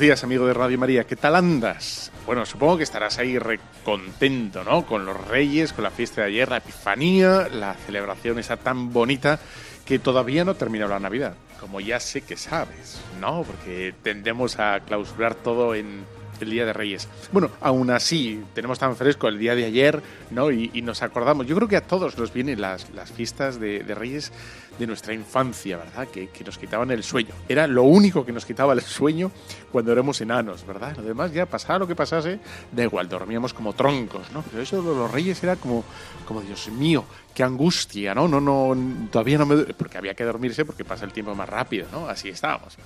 Buenos días, amigo de Radio María. ¿Qué tal andas? Bueno, supongo que estarás ahí recontento, ¿no? Con los reyes, con la fiesta de ayer, la Epifanía, la celebración esa tan bonita que todavía no termina la Navidad, como ya sé que sabes, ¿no? Porque tendemos a clausurar todo en el Día de Reyes. Bueno, aún así, tenemos tan fresco el día de ayer, ¿no? Y, nos acordamos. Yo creo que a todos nos vienen las, las fiestas de, de Reyes de nuestra infancia, ¿verdad? Que, que, nos quitaban el sueño. Era lo único que nos quitaba el sueño cuando éramos enanos, ¿verdad? Además, ya pasara lo que pasase, da igual, dormíamos como troncos, ¿no? Pero eso de los reyes era como, como Dios mío, qué angustia, ¿no? No, no, todavía no me... Porque había que dormirse porque pasa el tiempo más rápido, ¿no? Así estábamos.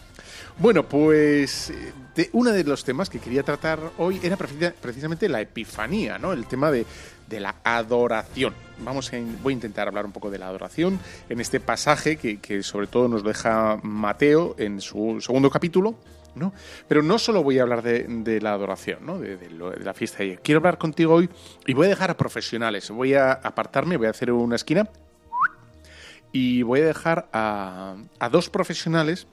Bueno, pues de, uno de los temas que quería tratar hoy era precisamente la epifanía, ¿no? El tema de, de la adoración. Vamos a, voy a intentar hablar un poco de la adoración en este pasaje que, que sobre todo nos deja Mateo en su segundo capítulo, ¿no? Pero no solo voy a hablar de, la adoración, ¿no? De, de, la fiesta de ayer. Quiero hablar contigo hoy y voy a dejar a profesionales. Voy a apartarme, voy a hacer una esquina y voy a dejar a, a dos profesionales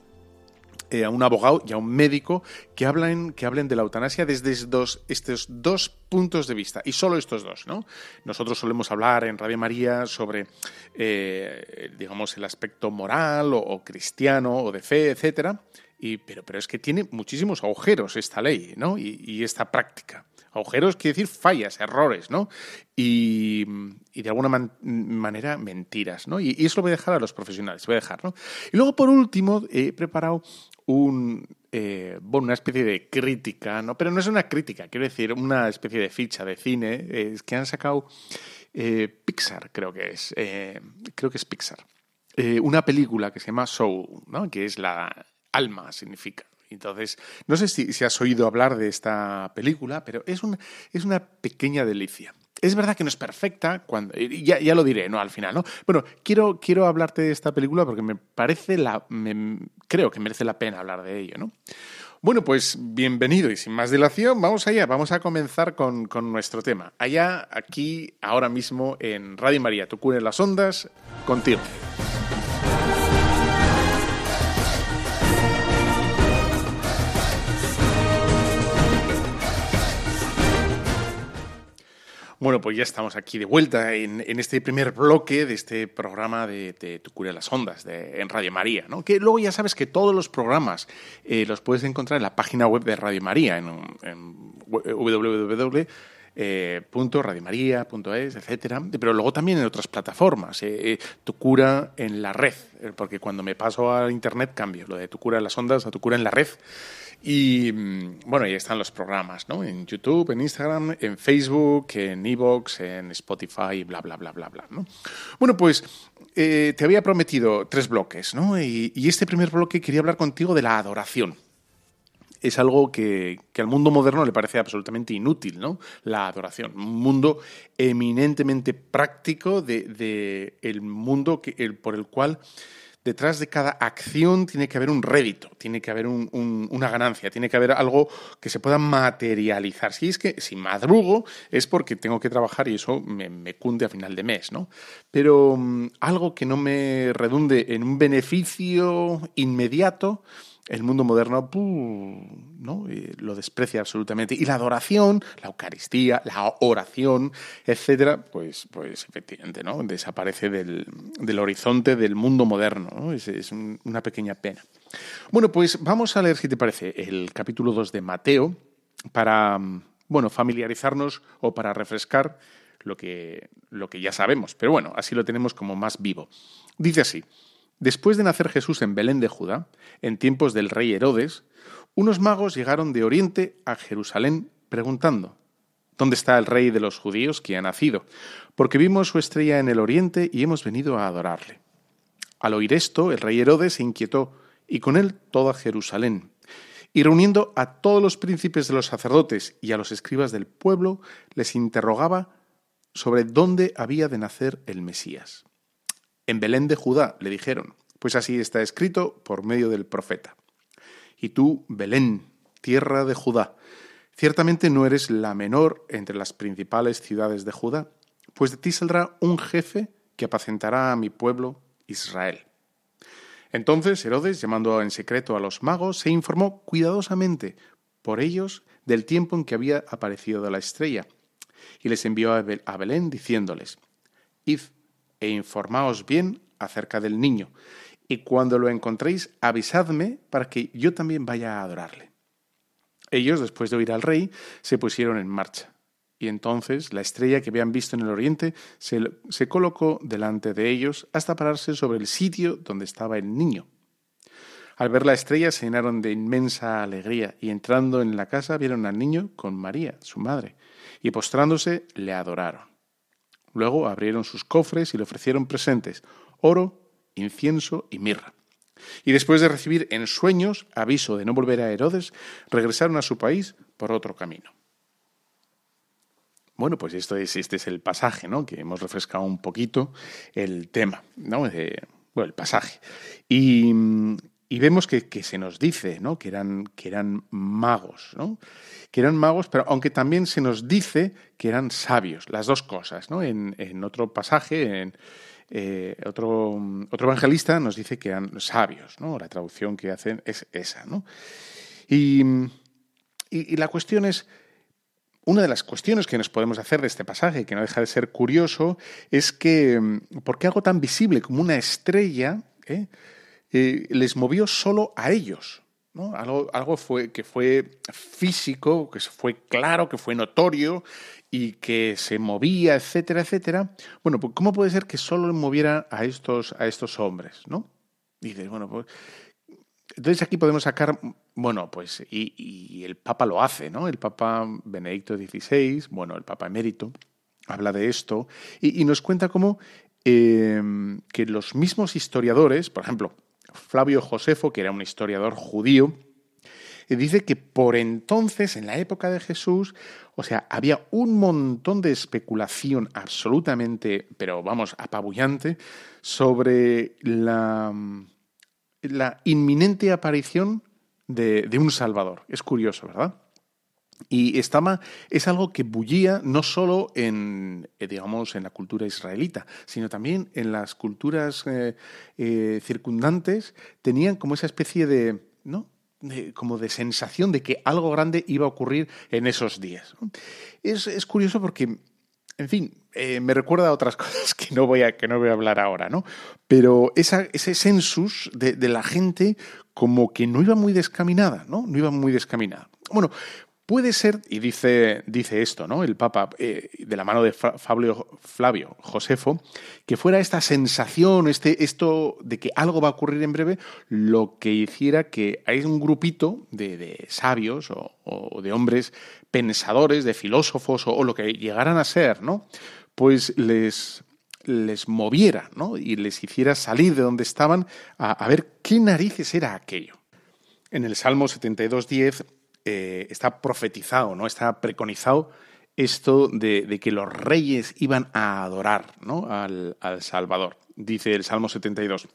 eh, a un abogado y a un médico que hablen, que hablen de la eutanasia desde estos, estos dos puntos de vista, y solo estos dos, ¿no? Nosotros solemos hablar en Radio María sobre, eh, digamos, el aspecto moral o, cristiano o de fe, etcétera, y, pero, pero es que tiene muchísimos agujeros esta ley, ¿no? Y, esta práctica. Agujeros quiere decir fallas, errores, ¿no? Y, y de alguna man, manera mentiras, ¿no? Y, y, eso lo voy a dejar a los profesionales, voy a dejar, ¿no? Y luego, por último, he preparado un, eh, bueno, una especie de crítica, ¿no? Pero no es una crítica, quiero decir, una especie de ficha de cine eh, que han sacado eh, Pixar, creo que es, eh, creo que es Pixar. una película que se llama Soul, ¿no? Que es la alma, significa. Entonces, no sé si, si, has oído hablar de esta película, pero es, un, es una pequeña delicia. Es verdad que no es perfecta, cuando, ya, ya, lo diré, ¿no? Al final, ¿no? Bueno, quiero, quiero hablarte de esta película porque me parece la. Creo que merece la pena hablar de ello, ¿no? Bueno, pues bienvenido y sin más dilación, vamos allá, vamos a comenzar con, con nuestro tema. Allá, aquí, ahora mismo en Radio María, cura en las ondas, contigo. Bueno, pues ya estamos aquí de vuelta en, en este primer bloque de este programa de, de Tu cura de las ondas de, en Radio María, ¿no? Que luego ya sabes que todos los programas eh, los puedes encontrar en la página web de Radio María, en, en www. Eh, etcétera, pero luego también en otras plataformas. Eh, eh, tu cura en la red, porque cuando me paso a internet cambio lo de tu cura en las ondas a tu cura en la red. Y bueno, ahí están los programas, ¿no? En YouTube, en Instagram, en Facebook, en Evox, en Spotify, bla, bla, bla, bla, bla, ¿no? Bueno, pues eh, te había prometido tres bloques, ¿no? Y, y, este primer bloque quería hablar contigo de la adoración. Es algo que, que al mundo moderno le parece absolutamente inútil, ¿no? La adoración. Un mundo eminentemente práctico de, de el mundo que, el, por el cual detrás de cada acción tiene que haber un rédito, tiene que haber un, un, una ganancia, tiene que haber algo que se pueda materializar. Si es que si madrugo es porque tengo que trabajar y eso me, cunde a final de mes, ¿no? Pero um, algo que no me redunde en un beneficio inmediato, el mundo moderno ¿no? Lo desprecia absolutamente. Y la adoración, la Eucaristía, la oración, etcétera, pues, pues efectivamente ¿no? desaparece del, del horizonte del mundo moderno. ¿no? Es, es, una pequeña pena. Bueno, pues vamos a leer, si te parece, el capítulo 2 de Mateo para bueno, familiarizarnos o para refrescar lo que, lo que ya sabemos. Pero bueno, así lo tenemos como más vivo. Dice así. Después de nacer Jesús en Belén de Judá, en tiempos del rey Herodes, unos magos llegaron de Oriente a Jerusalén preguntando, ¿Dónde está el rey de los judíos que ha nacido? Porque vimos su estrella en el oriente y hemos venido a adorarle. Al oír esto, el rey Herodes se inquietó, y con él toda Jerusalén. Y reuniendo a todos los príncipes de los sacerdotes y a los escribas del pueblo, les interrogaba sobre dónde había de nacer el Mesías. En Belén de Judá, le dijeron, pues así está escrito por medio del profeta. Y tú, Belén, tierra de Judá, ciertamente no eres la menor entre las principales ciudades de Judá, pues de ti saldrá un jefe que apacentará a mi pueblo Israel. Entonces Herodes, llamando en secreto a los magos, se informó cuidadosamente por ellos del tiempo en que había aparecido la estrella, y les envió a Belén diciéndoles, Id e informaos bien acerca del niño, y cuando lo encontréis, avisadme para que yo también vaya a adorarle. Ellos, después de oír al rey, se pusieron en marcha. Y entonces la estrella que habían visto en el oriente se, colocó delante de ellos hasta pararse sobre el sitio donde estaba el niño. Al ver la estrella se llenaron de inmensa alegría y entrando en la casa vieron al niño con María, su madre, y postrándose le adoraron. Luego abrieron sus cofres y le ofrecieron presentes, oro, incienso y mirra. Y después de recibir en sueños aviso de no volver a Herodes, regresaron a su país por otro camino. Bueno, pues esto es, este es el pasaje, ¿no? Que hemos refrescado un poquito el tema, ¿no? bueno, el pasaje. Y, vemos que, se nos dice, ¿no? Que eran, que eran magos, ¿no? Que eran magos, pero aunque también se nos dice que eran sabios, las dos cosas, ¿no? En, otro pasaje, en eh, otro, otro evangelista nos dice que eran sabios, ¿no? La traducción que hacen es esa, ¿no? y, y la cuestión es, una de las cuestiones que nos podemos hacer de este pasaje, que no deja de ser curioso, es que, ¿por qué algo tan visible como una estrella eh, eh, les movió solo a ellos? Algo, algo fue, que fue físico, que fue claro, que fue notorio y que se movía, etcétera, etcétera. Bueno, pues ¿cómo puede ser que solo moviera a estos, a estos hombres? ¿no? dices, bueno, pues entonces aquí podemos sacar, bueno, pues, y, el Papa lo hace, ¿no? El Papa Benedicto XVI, bueno, el Papa emérito, habla de esto y, nos cuenta cómo em, que los mismos historiadores, por ejemplo, Flavio Josefo, que era un historiador judío, eh, dice que por entonces, en la época de Jesús, o sea, había un montón de especulación absolutamente, pero vamos, apabullante, sobre la inminente aparición de, un Salvador. Es curioso, ¿verdad? Y estaba, es algo que bullía no solo en, eh, digamos, en la cultura israelita, sino también en las culturas eh, eh, circundantes, tenían como esa especie de, ¿no? como de sensación de que algo grande iba a ocurrir en esos días. Es, es curioso porque en fin, me recuerda a otras cosas que no voy a, que no voy a hablar ahora, ¿no? Pero esa, ese census de, de, la gente como que no iba muy descaminada, ¿no? No iba muy descaminada. Bueno, Puede ser, y dice, dice esto, ¿no? El Papa, eh, de la mano de Fabio, Flavio Josefo, que fuera esta sensación, este, esto de que algo va a ocurrir en breve, lo que hiciera que hay un grupito de, sabios o, de hombres pensadores, de filósofos o, lo que llegaran a ser, ¿no? Pues les, les moviera, ¿no? Y les hiciera salir de donde estaban a, a ver qué narices era aquello. En el Salmo 72.10 eh, está profetizado, ¿no? Está preconizado esto de, que los reyes iban a adorar ¿no? al, Salvador. Dice el Salmo 72,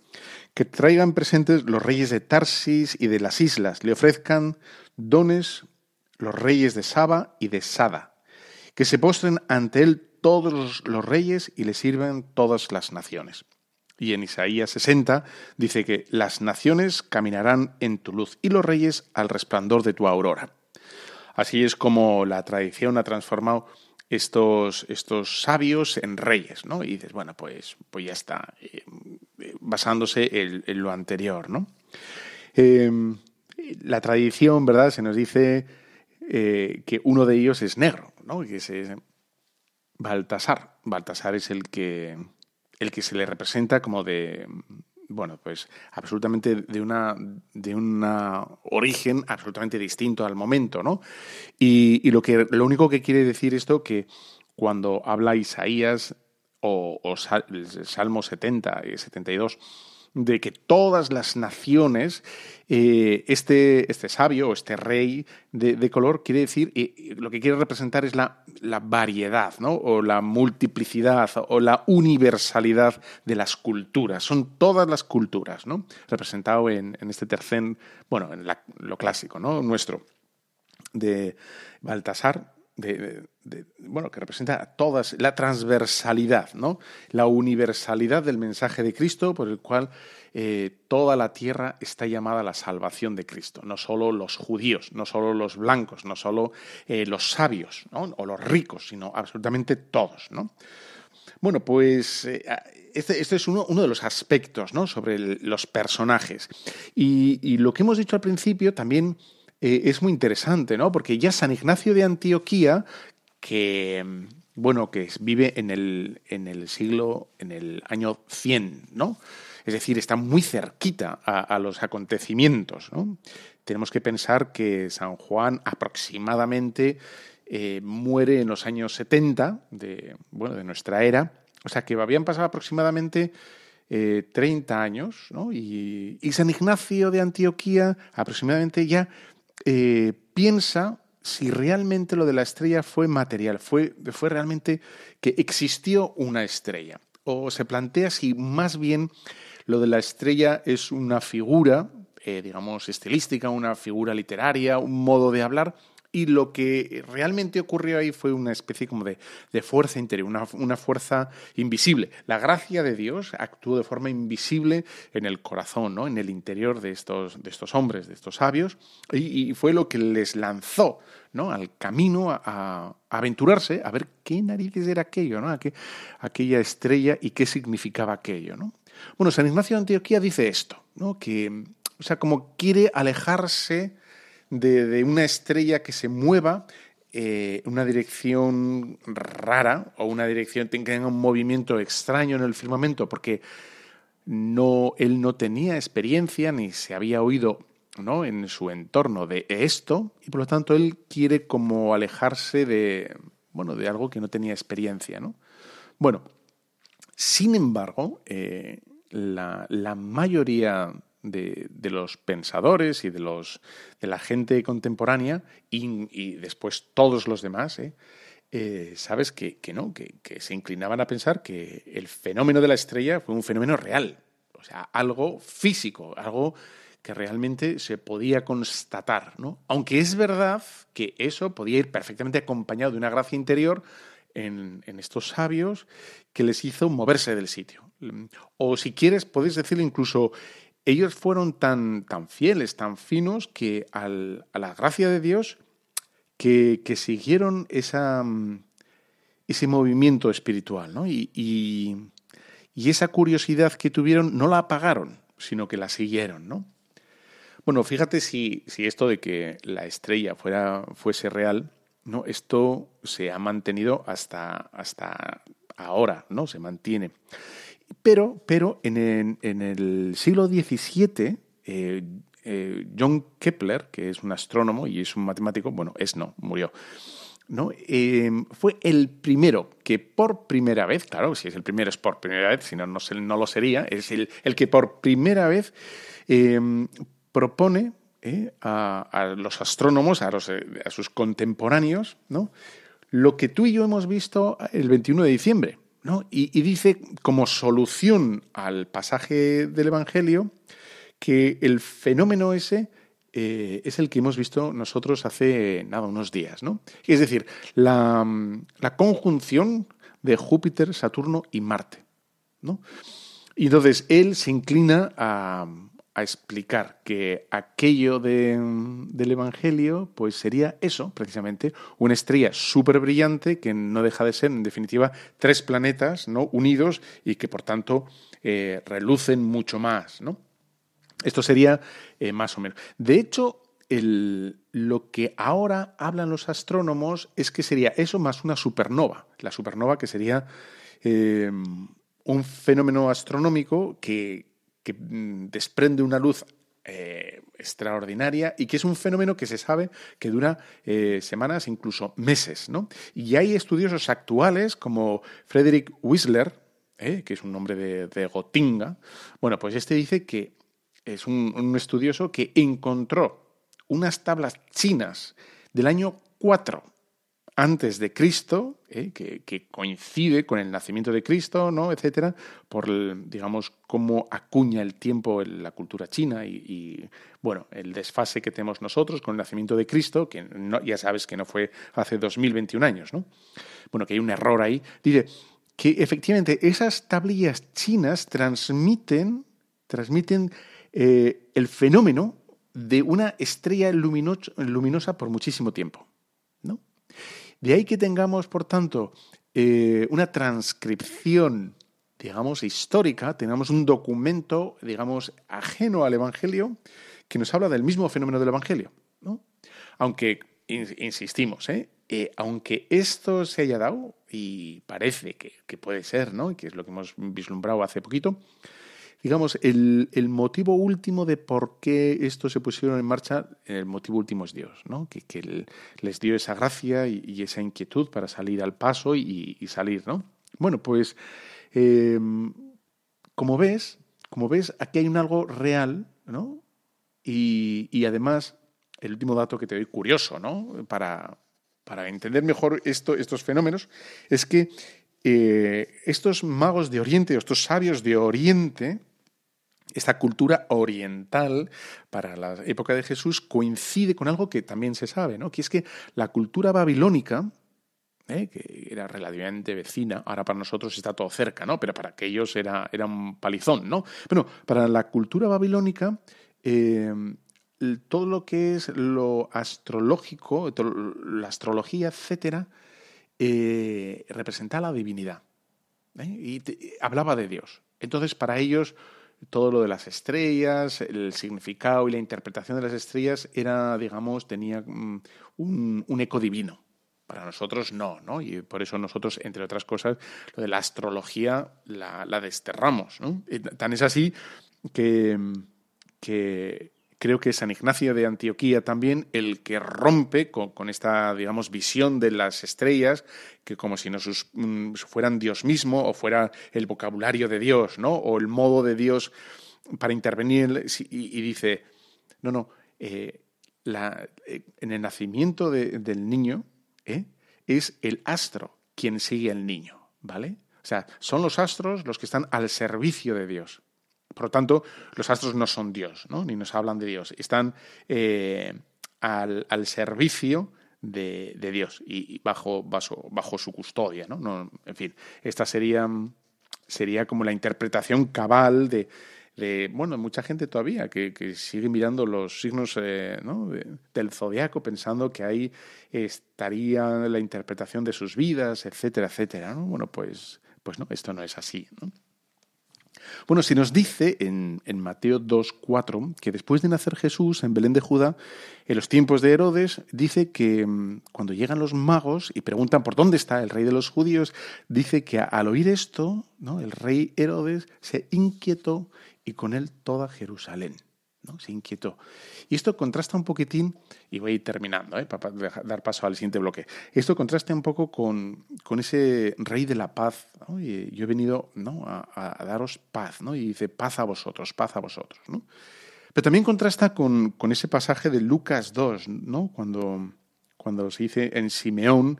que traigan presentes los reyes de Tarsis y de las islas, le ofrezcan dones los reyes de Saba y de Sada, que se postren ante él todos los reyes y le sirvan todas las naciones. Y en Isaías 60 dice que las naciones caminarán en tu luz y los reyes al resplandor de tu aurora. Así es como la tradición ha transformado estos, estos sabios en reyes, ¿no? Y dices, bueno, pues, pues ya está, eh, basándose en, lo anterior, ¿no? Em, la tradición, ¿verdad? Se nos dice eh, que uno de ellos es negro, ¿no? Que es Baltasar. Baltasar es el que el que se le representa como de, bueno, pues absolutamente de una de un origen absolutamente distinto al momento, ¿no? Y, lo que lo único que quiere decir esto que cuando habla Isaías o, o Salmo 70 y 72 de que todas las naciones, eh, este, este sabio o este rey de, color quiere decir, y lo que quiere representar es la, la, variedad, ¿no? o la multiplicidad, o la universalidad de las culturas. Son todas las culturas, ¿no? Representado en, en este tercer, bueno, en lo clásico, ¿no? Nuestro, de Baltasar, de, bueno, que representa todas, la transversalidad, ¿no? La universalidad del mensaje de Cristo por el cual eh, toda la tierra está llamada a la salvación de Cristo. No solo los judíos, no solo los blancos, no solo eh, los sabios o los ricos, sino absolutamente todos, ¿no? Bueno, pues eh, este, este, es uno, uno, de los aspectos ¿no? sobre los personajes. Y, y lo que hemos dicho al principio también eh, es muy interesante, ¿no? Porque ya San Ignacio de Antioquía, que, bueno, que vive en el, en el siglo, en el año 100, ¿no? Es decir, está muy cerquita a, los acontecimientos. Tenemos que pensar que San Juan aproximadamente eh, muere en los años 70 de, bueno, de nuestra era, o sea que habían pasado aproximadamente 30 eh, años, ¿no? Y, y, San Ignacio de Antioquía aproximadamente ya eh, piensa si realmente lo de la estrella fue material, fue, fue realmente que existió una estrella. O se plantea si más bien lo de la estrella es una figura, eh, digamos, estilística, una figura literaria, un modo de hablar, y lo que realmente ocurrió ahí fue una especie como de, fuerza interior, una, fuerza invisible. La gracia de Dios actuó de forma invisible en el corazón, ¿no? en el interior de estos, de estos hombres, de estos sabios, y, fue lo que les lanzó ¿no? al camino a, aventurarse, a ver qué narices era aquello, ¿no? aquella estrella y qué significaba aquello. ¿no? Bueno, San Ignacio de Antioquía dice esto, ¿no? que, o sea, como quiere alejarse de, una estrella que se mueva eh, una dirección rara o una dirección que tenga un movimiento extraño en el firmamento, porque no, él no tenía experiencia ni se había oído ¿no? en su entorno de esto, y por lo tanto él quiere como alejarse de, bueno, de algo que no tenía experiencia. ¿no? Bueno, sin embargo, eh, la, la mayoría de, los pensadores y de, los, de la gente contemporánea y, después todos los demás, ¿eh? Eh, sabes que, no, que, se inclinaban a pensar que el fenómeno de la estrella fue un fenómeno real, o sea, algo físico, algo que realmente se podía constatar, ¿no? Aunque es verdad que eso podía ir perfectamente acompañado de una gracia interior en, en estos sabios que les hizo moverse del sitio. O si quieres, podéis decirle incluso ellos fueron tan, tan fieles, tan finos, que a la gracia de Dios, que, siguieron esa, mm, ese movimiento espiritual, ¿no? Y, esa curiosidad que tuvieron no la apagaron, sino que la siguieron, ¿no? Bueno, fíjate si, si esto de que la estrella fuera, fuese real, ¿no? Esto se ha mantenido hasta, hasta ahora, ¿no? Se mantiene. Pero, pero en, el siglo XVII, eh, eh, John Kepler, que es un astrónomo y es un matemático, bueno, es no, murió. ¿no? Eh, fue el primero que por primera vez, claro, si es el primero es por primera vez, si no, no, lo sería, es el, el, que por primera vez propone a, los astrónomos, a, a sus contemporáneos, ¿no? lo que tú y yo hemos visto el 21 de diciembre. Y, dice como solución al pasaje del Evangelio que el fenómeno ese eh, es el que hemos visto nosotros hace nada, unos días. ¿no? Es decir, la, conjunción de Júpiter, Saturno y Marte. ¿no? Y entonces él se inclina a, a explicar que aquello del Evangelio pues sería eso, precisamente, una estrella súper brillante que no deja de ser, en definitiva, tres planetas ¿no? unidos y que, por tanto, eh, relucen mucho más. ¿no? Esto sería eh, más o menos. De hecho, lo que ahora hablan los astrónomos es que sería eso más una supernova. La supernova que sería eh, un fenómeno astronómico que, que mm, desprende una luz eh, extraordinaria y que es un fenómeno que se sabe que dura eh, semanas, incluso meses. ¿no? Y hay estudiosos actuales como Frederick Whistler, eh, que es un nombre de, de, Gotinga. Bueno, pues este dice que es un, un estudioso que encontró unas tablas chinas del año 4 antes de Cristo, ¿eh? que, coincide con el nacimiento de Cristo, ¿no? etcétera, por, digamos, cómo acuña el tiempo la cultura china y, bueno, el desfase que tenemos nosotros con el nacimiento de Cristo, que ya sabes que no fue hace 2021 años, ¿no? Bueno, que hay un error ahí. Dice que efectivamente esas tablillas chinas transmiten, transmiten eh, el fenómeno de una estrella luminosa por muchísimo tiempo. De ahí que tengamos, por tanto, eh, una transcripción, digamos, histórica, tengamos un documento, digamos, ajeno al Evangelio, que nos habla del mismo fenómeno del Evangelio. ¿no? Aunque, insistimos, ¿eh? ¿eh? aunque esto se haya dado, y parece que, que puede ser, ¿no? que es lo que hemos vislumbrado hace poquito, digamos, el, motivo último de por qué esto se pusieron en marcha, el motivo último es Dios, ¿no? Que, les dio esa gracia y, esa inquietud para salir al paso y, salir, ¿no? Bueno, pues, em, como ves, como ves, aquí hay un algo real, ¿no? Y, además, el último dato que te doy curioso, ¿no? Para, para entender mejor esto, estos fenómenos, es que eh, estos magos de Oriente, estos sabios de Oriente, esta cultura oriental para la época de Jesús coincide con algo que también se sabe, ¿no? que es que la cultura babilónica, ¿eh? que era relativamente vecina, ahora para nosotros está todo cerca, ¿no? pero para aquellos era, era un palizón. ¿no? Bueno, para la cultura babilónica, eh, todo lo que es lo astrológico, la astrología, etcétera, eh, representaba la divinidad. Y hablaba de Dios. Entonces, para ellos, todo lo de las estrellas, el significado y la interpretación de las estrellas era, digamos, tenía mm, un, eco divino. Para nosotros no, ¿no? Y por eso nosotros, entre otras cosas, lo de la astrología la, desterramos, ¿no? tan es así que, que creo que San Ignacio de Antioquía también, el que rompe con, esta, digamos, visión de las estrellas, que como si nos mm, fueran Dios mismo o fuera el vocabulario de Dios, ¿no? O el modo de Dios para intervenir y, dice, no, no, eh, eh, en el nacimiento del niño ¿eh? es el astro quien sigue al niño, ¿vale? O sea, son los astros los que están al servicio de Dios. Por lo tanto, los astros no son Dios, ¿no? ni nos hablan de Dios. Están eh, al, servicio de, Dios y bajo, bajo, su custodia. ¿no? en fin, esta sería, sería como la interpretación cabal de, bueno, mucha gente todavía que, sigue mirando los signos eh, del zodiaco pensando que ahí estaría la interpretación de sus vidas, etcétera, etcétera. ¿no? Bueno, pues, pues no, esto no es así. ¿no? Bueno, se nos dice en, Mateo 2.4 que después de nacer Jesús en Belén de Judá, en los tiempos de Herodes, dice que mm, cuando llegan los magos y preguntan por dónde está el rey de los judíos, dice que al oír esto, ¿no? el rey Herodes se inquietó y con él toda Jerusalén se inquietó. Y esto contrasta un poquitín, y voy terminando ¿eh? para dar paso al siguiente bloque, esto contrasta un poco con, con ese rey de la paz. Y yo he venido ¿no? a, daros paz, ¿no? y dice paz a vosotros, paz a vosotros. ¿no? Pero también contrasta con, con ese pasaje de Lucas 2, ¿no? cuando, cuando se dice en Simeón,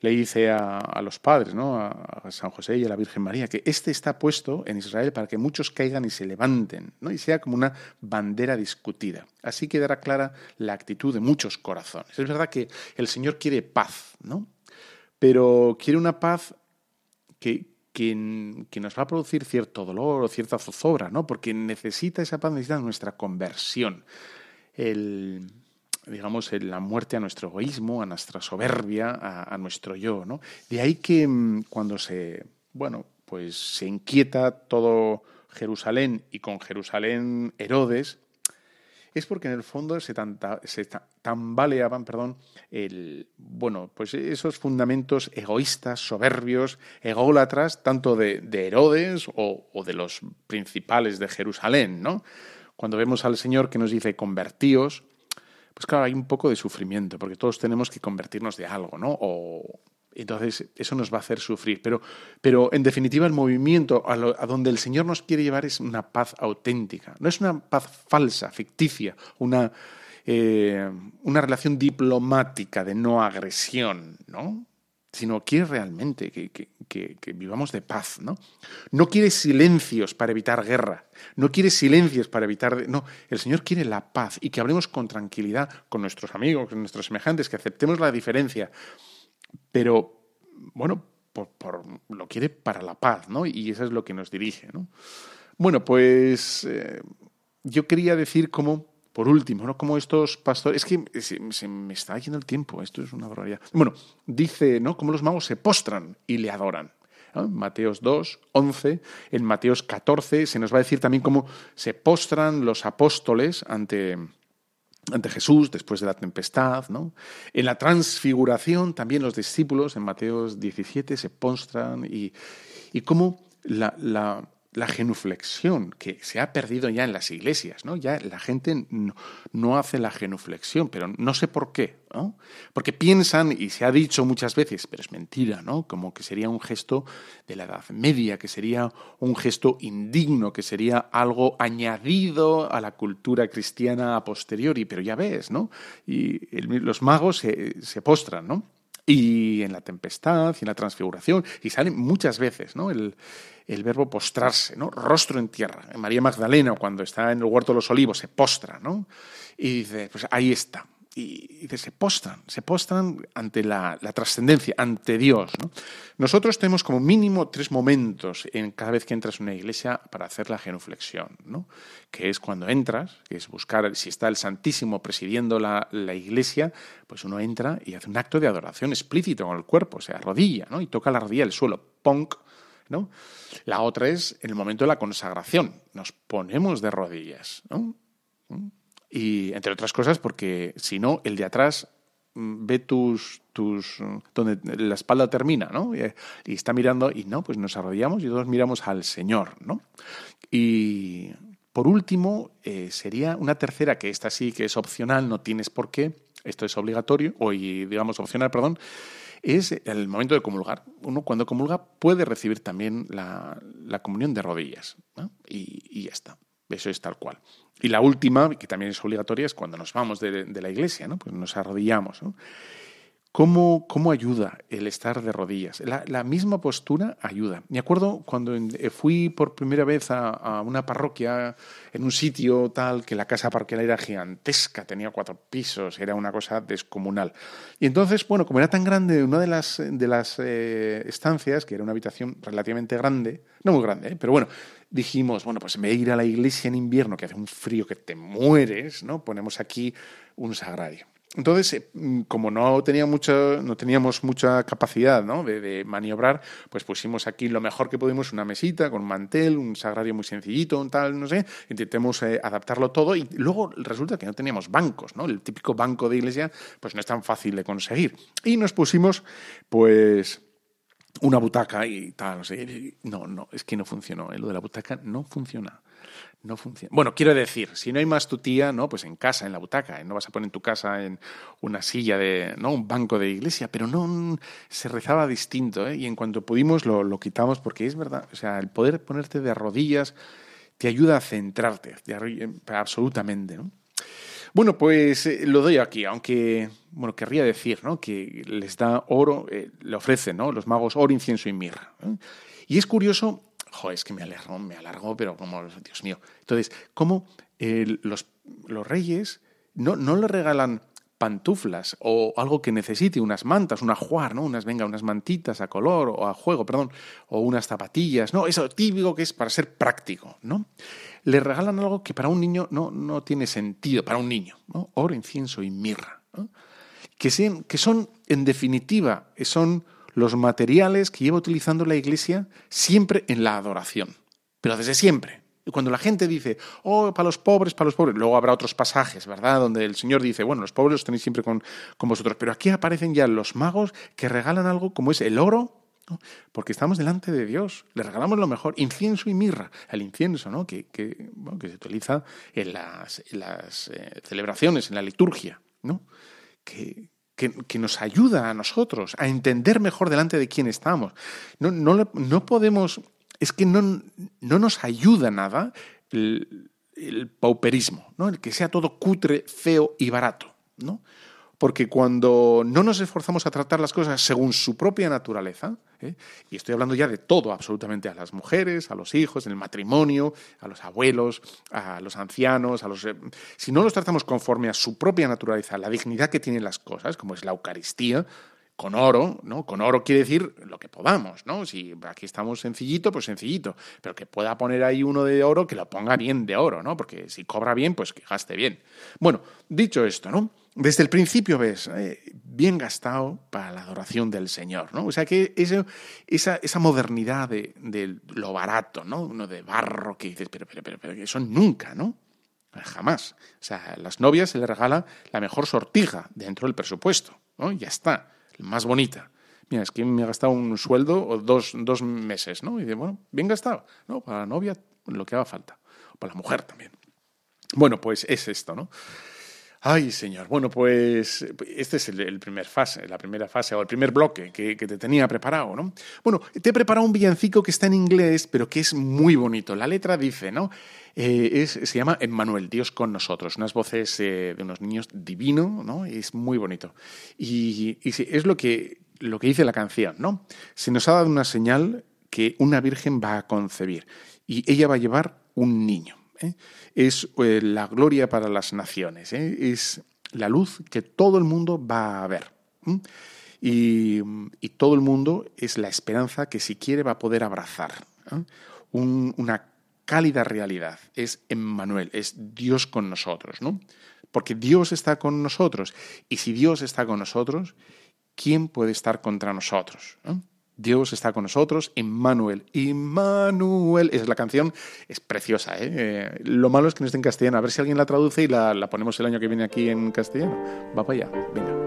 le dice a, los padres, ¿no? a, San José y a la Virgen María, que este está puesto en Israel para que muchos caigan y se levanten, ¿no? y sea como una bandera discutida. Así quedará clara la actitud de muchos corazones. Es verdad que el Señor quiere paz, ¿no? pero quiere una paz que, que, que, nos va a producir cierto dolor o cierta zozobra, ¿no? porque necesita esa paz, necesita nuestra conversión. El, digamos, la muerte a nuestro egoísmo, a nuestra soberbia, a, nuestro yo, ¿no? De ahí que mm, cuando se, bueno, pues se inquieta todo Jerusalén y con Jerusalén Herodes, es porque en el fondo se, se tambaleaban, perdón, el, bueno, pues esos fundamentos egoístas, soberbios, ególatras, tanto de, Herodes o, o, de los principales de Jerusalén, ¿no? Cuando vemos al Señor que nos dice convertíos, pues claro, hay un poco de sufrimiento, porque todos tenemos que convertirnos de algo, ¿no? O, entonces, eso nos va a hacer sufrir. Pero, pero en definitiva, el movimiento a, donde el Señor nos quiere llevar es una paz auténtica. No es una paz falsa, ficticia, una, eh, una relación diplomática de no agresión, ¿no? Sino quiere realmente que, que, que, vivamos de paz, ¿no? No quiere silencios para evitar guerra, no quiere silencios para evitar... No, el Señor quiere la paz y que hablemos con tranquilidad con nuestros amigos, con nuestros semejantes, que aceptemos la diferencia, pero, bueno, por, lo quiere para la paz, ¿no? Y eso es lo que nos dirige, ¿no? Bueno, pues eh, yo quería decir como, por último, ¿no? Como estos pastores, es que se, me está yendo el tiempo, esto es una barbaridad. Bueno, dice, ¿no? Como los magos se postran y le adoran. En Mateos 2, 11, en Mateos 14 se nos va a decir también cómo se postran los apóstoles ante, ante Jesús después de la tempestad. ¿no? En la transfiguración también los discípulos en Mateos 17 se postran y, y cómo la, la, la genuflexión que se ha perdido ya en las iglesias, ¿no? Ya la gente no, hace la genuflexión, pero no sé por qué, ¿no? Porque piensan, y se ha dicho muchas veces, pero es mentira, ¿no? Como que sería un gesto de la Edad Media, que sería un gesto indigno, que sería algo añadido a la cultura cristiana a posteriori, pero ya ves, ¿no? Y los magos se, postran, ¿no? Y en la tempestad y en la transfiguración, y salen muchas veces, ¿no? El verbo postrarse, ¿no? Rostro en tierra. María Magdalena, cuando está en el huerto de los olivos, se postra, ¿no? Y dice, pues ahí está. Y dice, se postran, se postran ante la, trascendencia, ante Dios. ¿no? Nosotros tenemos como mínimo tres momentos en cada vez que entras en una iglesia para hacer la genuflexión, ¿no? que es cuando entras, que es buscar si está el Santísimo presidiendo la, la, iglesia, pues uno entra y hace un acto de adoración explícito con el cuerpo, o sea, arrodilla, ¿no? y toca la rodilla el suelo, ponk, ¿no? La otra es en el momento de la consagración. Nos ponemos de rodillas. ¿no? Y entre otras cosas porque si no, el de atrás mm, ve tus, tus donde la espalda termina, ¿no? Y, está mirando y no, pues nos arrodillamos y todos miramos al Señor, ¿no? Y por último, eh, sería una tercera, que esta sí que es opcional, no tienes por qué, esto es obligatorio, o digamos opcional, perdón, es el momento de comulgar. Uno cuando comulga puede recibir también la, comunión de rodillas y, ya está. Eso es tal cual. Y la última, que también es obligatoria, es cuando nos vamos de, la iglesia, ¿no? pues nos arrodillamos. ¿Cómo, ¿Cómo, ayuda el estar de rodillas? La, misma postura ayuda. Me acuerdo cuando eh, fui por primera vez a, una parroquia en un sitio tal que la casa parroquial era gigantesca, tenía cuatro pisos, era una cosa descomunal. Y entonces, bueno, como era tan grande, una de las, de las eh, estancias, que era una habitación relativamente grande, no muy grande, ¿eh? pero bueno, dijimos, bueno, pues en vez de ir a la iglesia en invierno, que hace un frío que te mueres, ¿no? Ponemos aquí un sagrario. Entonces, eh, mm, como no, tenía mucho, no teníamos mucha capacidad ¿no? de, maniobrar, pues pusimos aquí lo mejor que pudimos, una mesita con mantel, un sagrario muy sencillito, un tal, no sé, intentemos eh, adaptarlo todo y luego resulta que no teníamos bancos, ¿no? El típico banco de iglesia, pues no es tan fácil de conseguir. Y nos pusimos, pues una butaca y tal, no sé. No, no, es que no funcionó. ¿eh? Lo de la butaca no funciona no funciona. Bueno, quiero decir, si no hay más tu tía, ¿no? Pues en casa, en la butaca, ¿eh? no vas a poner en tu casa en una silla de, ¿no? Un banco de iglesia, pero no se rezaba distinto, ¿eh? Y en cuanto pudimos lo, lo quitamos porque es verdad, o sea, el poder ponerte de rodillas te ayuda a centrarte, absolutamente, ¿no? Bueno, pues eh, lo doy aquí, aunque, bueno, querría decir, ¿no? Que les da oro, eh, le ofrecen, ¿no? Los magos oro, incienso y mirra. Y es curioso Joder, es que me alargó, me alargó, pero como, Dios mío. Entonces, ¿cómo los, los, reyes no, no le regalan pantuflas o algo que necesite, unas mantas, un ajuar, ¿no? Unas, venga, unas mantitas a color o a juego, perdón, o unas zapatillas, ¿no? Eso típico que es para ser práctico, ¿no? Le regalan algo que para un niño no, no tiene sentido, para un niño, ¿no? Oro, incienso y mirra, Que, sean, que son, en definitiva, son los materiales que lleva utilizando la Iglesia siempre en la adoración, pero desde siempre. Y cuando la gente dice, oh, para los pobres, para los pobres, luego habrá otros pasajes, ¿verdad? Donde el Señor dice, bueno, los pobres los tenéis siempre con, con vosotros. Pero aquí aparecen ya los magos que regalan algo como es el oro, porque estamos delante de Dios, le regalamos lo mejor, incienso y mirra. El incienso, ¿no? que, que, se utiliza en las, las eh, celebraciones, en la liturgia, ¿no? que, que, nos ayuda a nosotros a entender mejor delante de quién estamos. No, no, no podemos, es que no, no nos ayuda nada el, el, pauperismo, ¿no? el que sea todo cutre, feo y barato. ¿no? Porque cuando no nos esforzamos a tratar las cosas según su propia naturaleza, ¿eh? y estoy hablando ya de todo, absolutamente, a las mujeres, a los hijos, en el matrimonio, a los abuelos, a los ancianos, a los... Eh, si no los tratamos conforme a su propia naturaleza, la dignidad que tienen las cosas, como es la Eucaristía, con oro, ¿no? Con oro quiere decir lo que podamos, ¿no? Si aquí estamos sencillito, pues sencillito, pero que pueda poner ahí uno de oro, que lo ponga bien de oro, ¿no? Porque si cobra bien, pues que gaste bien. Bueno, dicho esto, ¿no? Desde el principio ves, eh, bien gastado para la adoración del Señor, ¿no? O sea que esa, esa modernidad de, lo barato, ¿no? Uno de barro que dices, pero, pero, pero, eso nunca, ¿no? Jamás. O sea, a las novias se les regala la mejor sortija dentro del presupuesto, ¿no? ya está más bonita. Mira, es que me ha gastado un sueldo o dos, dos meses, ¿no? Y dice, bueno, bien gastado, ¿no? Para la novia lo que haga falta. Para la mujer también. Bueno, pues es esto, ¿no? Ay, señor. Bueno, pues este es el, primer fase, la primera fase o el primer bloque que, te tenía preparado, ¿no? Bueno, te he preparado un villancico que está en inglés, pero que es muy bonito. La letra dice, ¿no? Eh, se llama Emmanuel, Dios con nosotros. Unas voces eh, de unos niños divino, ¿no? es muy bonito. Y, es lo que, lo que dice la canción, ¿no? Se nos ha dado una señal que una virgen va a concebir y ella va a llevar un niño. ¿Eh? es eh, la gloria para las naciones, ¿eh? es la luz que todo el mundo va a ver. Y, todo el mundo es la esperanza que si quiere va a poder abrazar. una cálida realidad es Emmanuel, es Dios con nosotros, ¿no? Porque Dios está con nosotros. Y si Dios está con nosotros, ¿quién puede estar contra nosotros? Dios está con nosotros, Emmanuel. Emmanuel, es la canción, es preciosa. ¿eh? ¿eh? lo malo es que no esté en castellano. A ver si alguien la traduce y la, la ponemos el año que viene aquí en castellano. Va para allá, venga.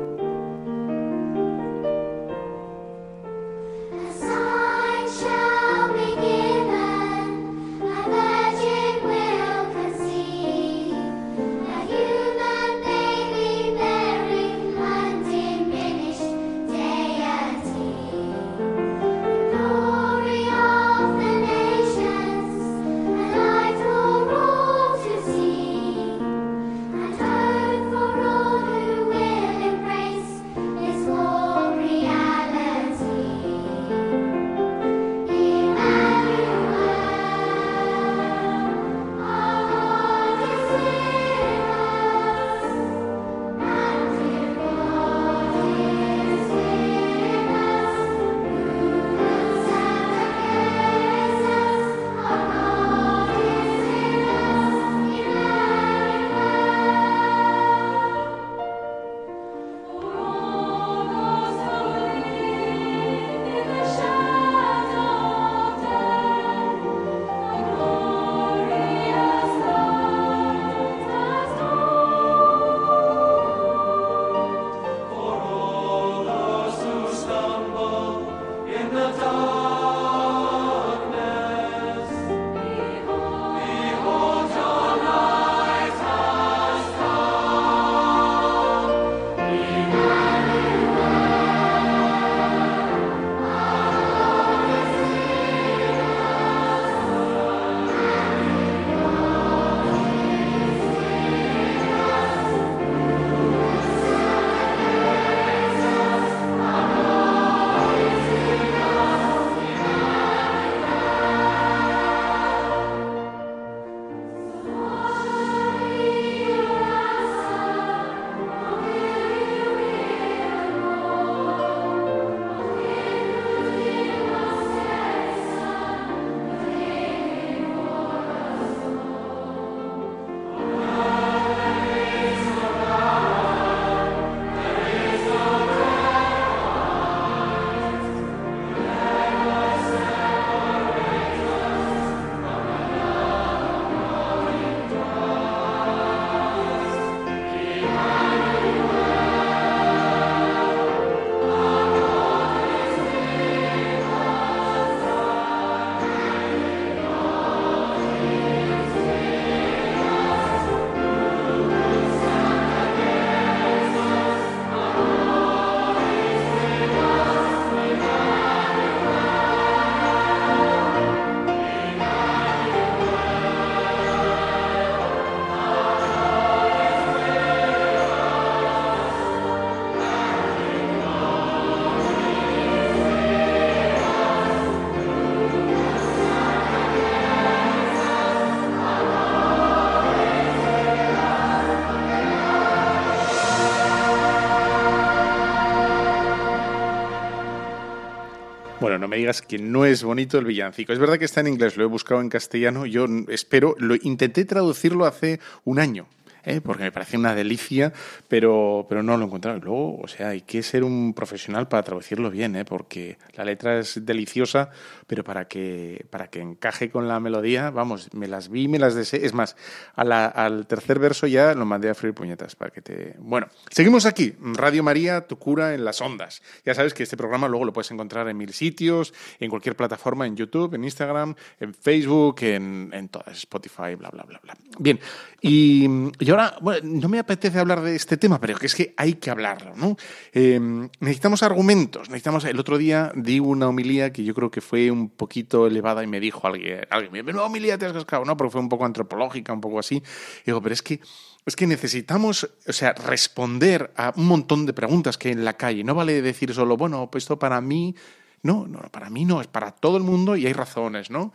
No me digas que no es bonito el villancico. Es verdad que está en inglés, lo he buscado en castellano. Yo espero, lo intenté traducirlo hace un año ¿eh? porque me parece una delicia, pero, pero no lo he encontrado. luego, o sea, hay que ser un profesional para traducirlo bien, ¿eh? porque la letra es deliciosa, pero para que, para que encaje con la melodía, vamos, me las vi, me las deseé. Es más, al tercer verso ya lo mandé a freír puñetas para que te... Bueno, seguimos aquí, Radio María, tu cura en las ondas. Ya sabes que este programa luego lo puedes encontrar en mil sitios, en cualquier plataforma, en YouTube, en Instagram, en Facebook, en, en todas, Spotify, bla, bla, bla, bla. Bien, y yo ahora, no me apetece hablar de este tema, pero es que hay que hablarlo, ¿no? Em, necesitamos argumentos, necesitamos... El otro día di una homilía que yo creo que fue un poquito elevada y me dijo alguien, alguien, no, homilía te has cascado, ¿no? Porque fue un poco antropológica, un poco así. Digo, pero es que es que necesitamos, o sea, responder a un montón de preguntas que hay en la calle. No vale decir solo, bueno, pues esto para mí, no, no, para mí no, es para todo el mundo y hay razones, ¿no?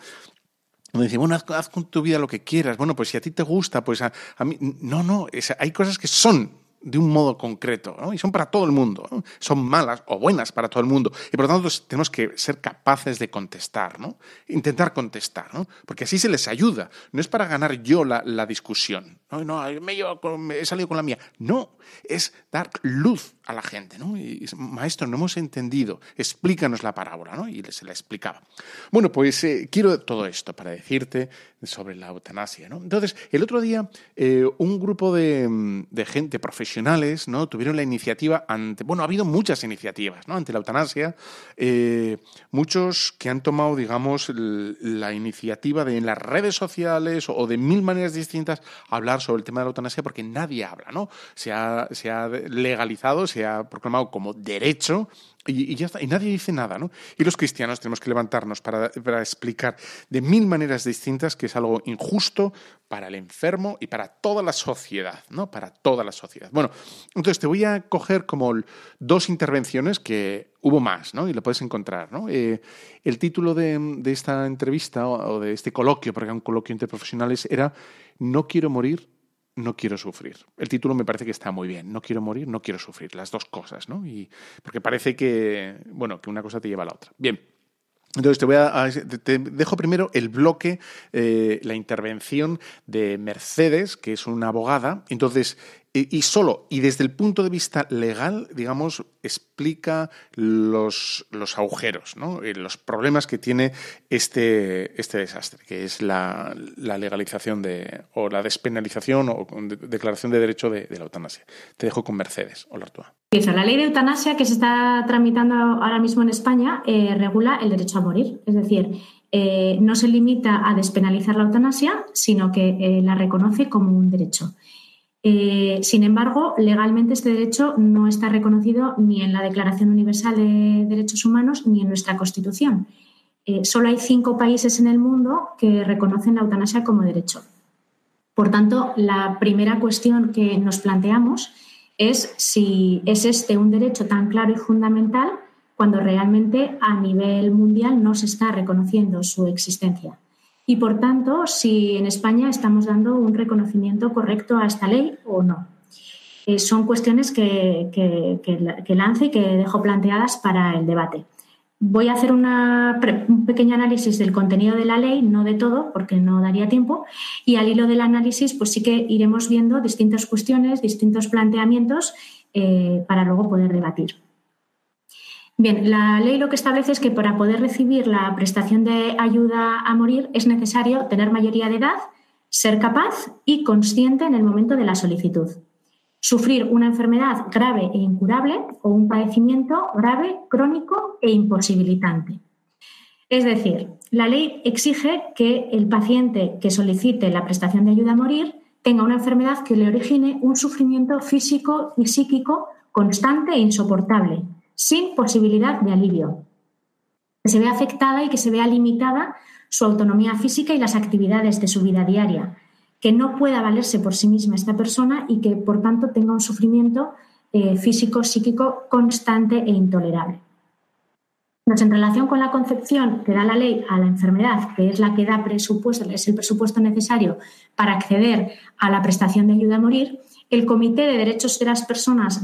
Bueno, haz, con tu vida lo que quieras. Bueno, pues si a ti te gusta, pues a, mí. No, no, hay cosas que son de un modo concreto y son para todo el mundo. Son malas o buenas para todo el mundo. Y por lo tanto tenemos que ser capaces de contestar, ¿no? intentar contestar, ¿no? porque así se les ayuda. No es para ganar yo la, la discusión. No, no me, yo, he salido con la mía. No, es dar luz a la gente. ¿no? Y, maestro, no hemos entendido. Explícanos la parábola. ¿no? Y se la explicaba. Bueno, pues eh, quiero todo esto para decirte sobre la eutanasia. ¿no? Entonces, el otro día, eh, un grupo de, de, gente, profesionales, ¿no? tuvieron la iniciativa ante. Bueno, ha habido muchas iniciativas ¿no? ante la eutanasia. Eh, muchos que han tomado, digamos, la iniciativa de en las redes sociales o de mil maneras distintas hablar sobre el tema de la eutanasia porque nadie habla, ¿no? Se ha, se ha legalizado, se ha proclamado como derecho y, nadie dice nada. Y los cristianos tenemos que levantarnos para, explicar de mil maneras distintas que es algo injusto para el enfermo y para toda la sociedad, ¿no? Para toda la sociedad. Bueno, entonces te voy a coger como dos intervenciones que hubo más, ¿no? Y lo puedes encontrar. Eh, el título de, esta entrevista o de este coloquio, porque era un coloquio entre profesionales, era No quiero morir, no quiero sufrir. El título me parece que está muy bien. No quiero morir, no quiero sufrir. Las dos cosas, ¿no? Y, porque parece que, bueno, que una cosa te lleva a la otra. Bien. Entonces te voy a, te dejo primero el bloque, eh, la intervención de Mercedes, que es una abogada. Entonces y, solo, y desde el punto de vista legal, digamos, explica los, los agujeros, ¿no? Eh, los problemas que tiene este, este desastre, que es la, la legalización de, o la despenalización o declaración de derecho de, la eutanasia. Te dejo con Mercedes. Hola, Artúa. La ley de eutanasia que se está tramitando ahora mismo en España eh, regula el derecho a morir. Es decir, eh, no se limita a despenalizar la eutanasia, sino que la reconoce como un derecho. Eh, sin embargo, legalmente este derecho no está reconocido ni en la Declaración Universal de Derechos Humanos ni en nuestra Constitución. Eh, solo hay cinco países en el mundo que reconocen la eutanasia como derecho. Por tanto, la primera cuestión que nos planteamos es si es este un derecho tan claro y fundamental cuando realmente a nivel mundial no se está reconociendo su existencia y, por tanto, si en España estamos dando un reconocimiento correcto a esta ley o no. Eh, son cuestiones que, que, lance y que dejo planteadas para el debate. Voy a hacer un pequeño análisis del contenido de la ley, no de todo, porque no daría tiempo, y al hilo del análisis, pues sí que iremos viendo distintas cuestiones, distintos planteamientos eh, para luego poder debatir. Bien, la ley lo que establece es que para poder recibir la prestación de ayuda a morir es necesario tener mayoría de edad, ser capaz y consciente en el momento de la solicitud. Sufrir una enfermedad grave e incurable o un padecimiento grave, crónico e imposibilitante. Es decir, la ley exige que el paciente que solicite la prestación de ayuda a morir tenga una enfermedad que le origine un sufrimiento físico y psíquico constante e insoportable, sin posibilidad de alivio, que se vea afectada y que se vea limitada su autonomía física y las actividades de su vida diaria, que no pueda valerse por sí misma esta persona y que, por tanto, tenga un sufrimiento eh, físico, psíquico constante e intolerable. Pues en relación con la concepción que da la ley a la enfermedad, que es la que da presupuesto, es el presupuesto necesario para acceder a la prestación de ayuda a morir, el Comité de Derechos de las Personas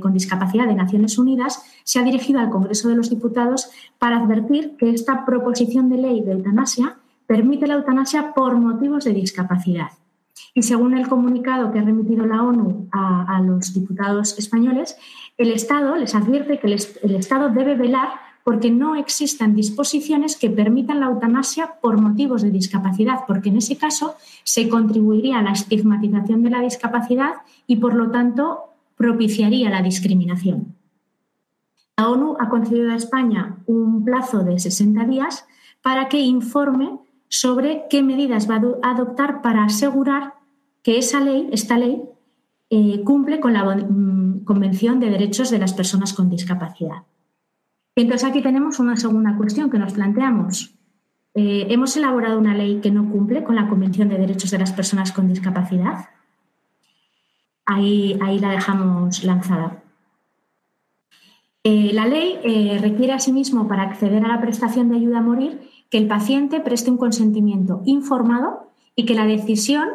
con Discapacidad de Naciones Unidas se ha dirigido al Congreso de los Diputados para advertir que esta proposición de ley de eutanasia permite la eutanasia por motivos de discapacidad. Y según el comunicado que ha remitido la ONU a, los diputados españoles, el Estado les advierte que el Estado debe velar porque no existan disposiciones que permitan la eutanasia por motivos de discapacidad, porque en ese caso se contribuiría a la estigmatización de la discapacidad y, por lo tanto, propiciaría la discriminación. La ONU ha concedido a España un plazo de 60 días para que informe sobre qué medidas va a adoptar para asegurar que esa ley, esta ley, eh, cumple con la mm, Convención de Derechos de las Personas con Discapacidad. Entonces aquí tenemos una segunda cuestión que nos planteamos. Eh, ¿Hemos elaborado una ley que no cumple con la Convención de Derechos de las Personas con Discapacidad? Ahí, la dejamos lanzada. Eh, la ley eh, requiere asimismo para acceder a la prestación de ayuda a morir que el paciente preste un consentimiento informado y que la decisión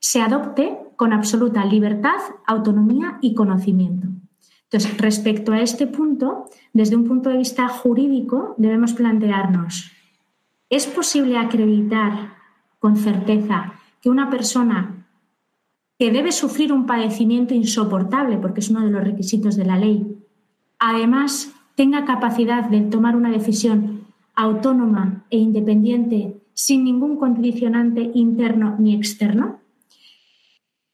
se adopte con absoluta libertad, autonomía y conocimiento. Entonces, respecto a este punto, desde un punto de vista jurídico, debemos plantearnos, ¿es posible acreditar con certeza que una persona que debe sufrir un padecimiento insoportable, porque es uno de los requisitos de la ley, además tenga capacidad de tomar una decisión autónoma e independiente sin ningún condicionante interno ni externo?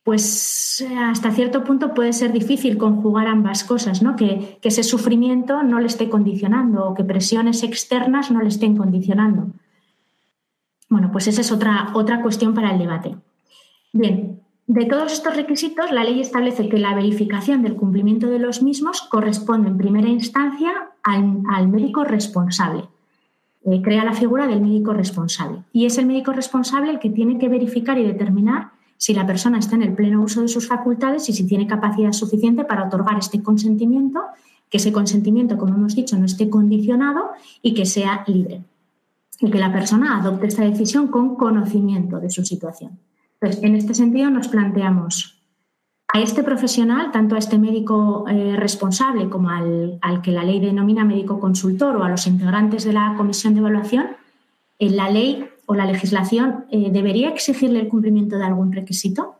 Pues eh, hasta cierto punto puede ser difícil conjugar ambas cosas, ¿no? Que, ese sufrimiento no le esté condicionando o que presiones externas no le estén condicionando. Bueno, pues esa es otra, otra cuestión para el debate. Bien, de todos estos requisitos, la ley establece que la verificación del cumplimiento de los mismos corresponde en primera instancia al, médico responsable. Eh, crea la figura del médico responsable. Y es el médico responsable el que tiene que verificar y determinar si la persona está en el pleno uso de sus facultades y si tiene capacidad suficiente para otorgar este consentimiento, que ese consentimiento, como hemos dicho, no esté condicionado y que sea libre. Y que la persona adopte esta decisión con conocimiento de su situación. Entonces, en este sentido nos planteamos a este profesional, tanto a este médico eh, responsable como al, al, que la ley denomina médico consultor o a los integrantes de la comisión de evaluación, en la ley o la legislación eh, debería exigirle el cumplimiento de algún requisito?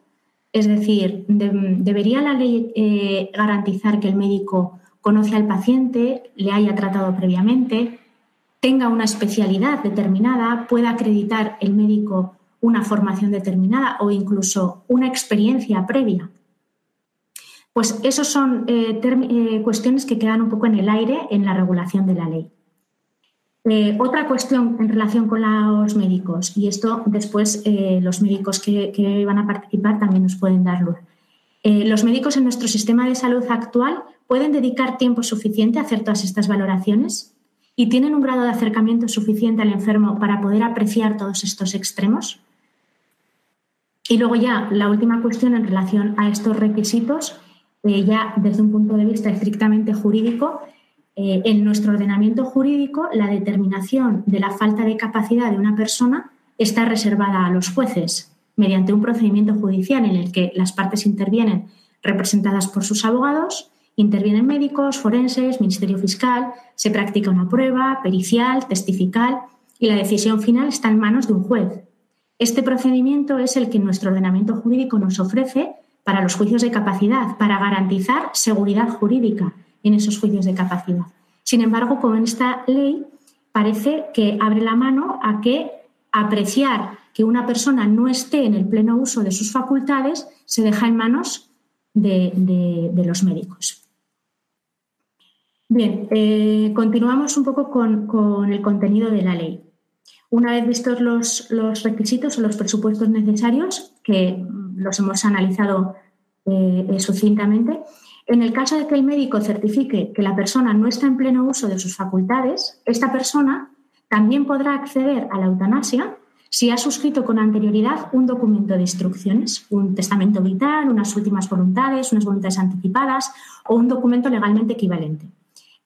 Es decir, ¿debería la ley eh, garantizar que el médico conoce al paciente, le haya tratado previamente, tenga una especialidad determinada, pueda acreditar el médico una formación determinada o incluso una experiencia previa? Pues esas son eh, cuestiones que quedan un poco en el aire en la regulación de la ley. Eh, otra cuestión en relación con los médicos, y esto después eh, los médicos que, van a participar también nos pueden dar luz. Eh, los médicos en nuestro sistema de salud actual pueden dedicar tiempo suficiente a hacer todas estas valoraciones y tienen un grado de acercamiento suficiente al enfermo para poder apreciar todos estos extremos. Y luego ya la última cuestión en relación a estos requisitos, ya desde un punto de vista estrictamente jurídico, eh, en nuestro ordenamiento jurídico la determinación de la falta de capacidad de una persona está reservada a los jueces mediante un procedimiento judicial en el que las partes intervienen representadas por sus abogados, intervienen médicos, forenses, Ministerio Fiscal, se practica una prueba pericial, testifical y la decisión final está en manos de un juez. Este procedimiento es el que nuestro ordenamiento jurídico nos ofrece para los juicios de capacidad, para garantizar seguridad jurídica en esos juicios de capacidad. Sin embargo, con esta ley parece que abre la mano a que apreciar que una persona no esté en el pleno uso de sus facultades se deja en manos de, los médicos. Bien, eh, continuamos un poco con, el contenido de la ley. Una vez vistos los, requisitos o los presupuestos necesarios, que los hemos analizado eh, sucintamente, en el caso de que el médico certifique que la persona no está en pleno uso de sus facultades, esta persona también podrá acceder a la eutanasia si ha suscrito con anterioridad un documento de instrucciones, un testamento vital, unas últimas voluntades, unas voluntades anticipadas o un documento legalmente equivalente.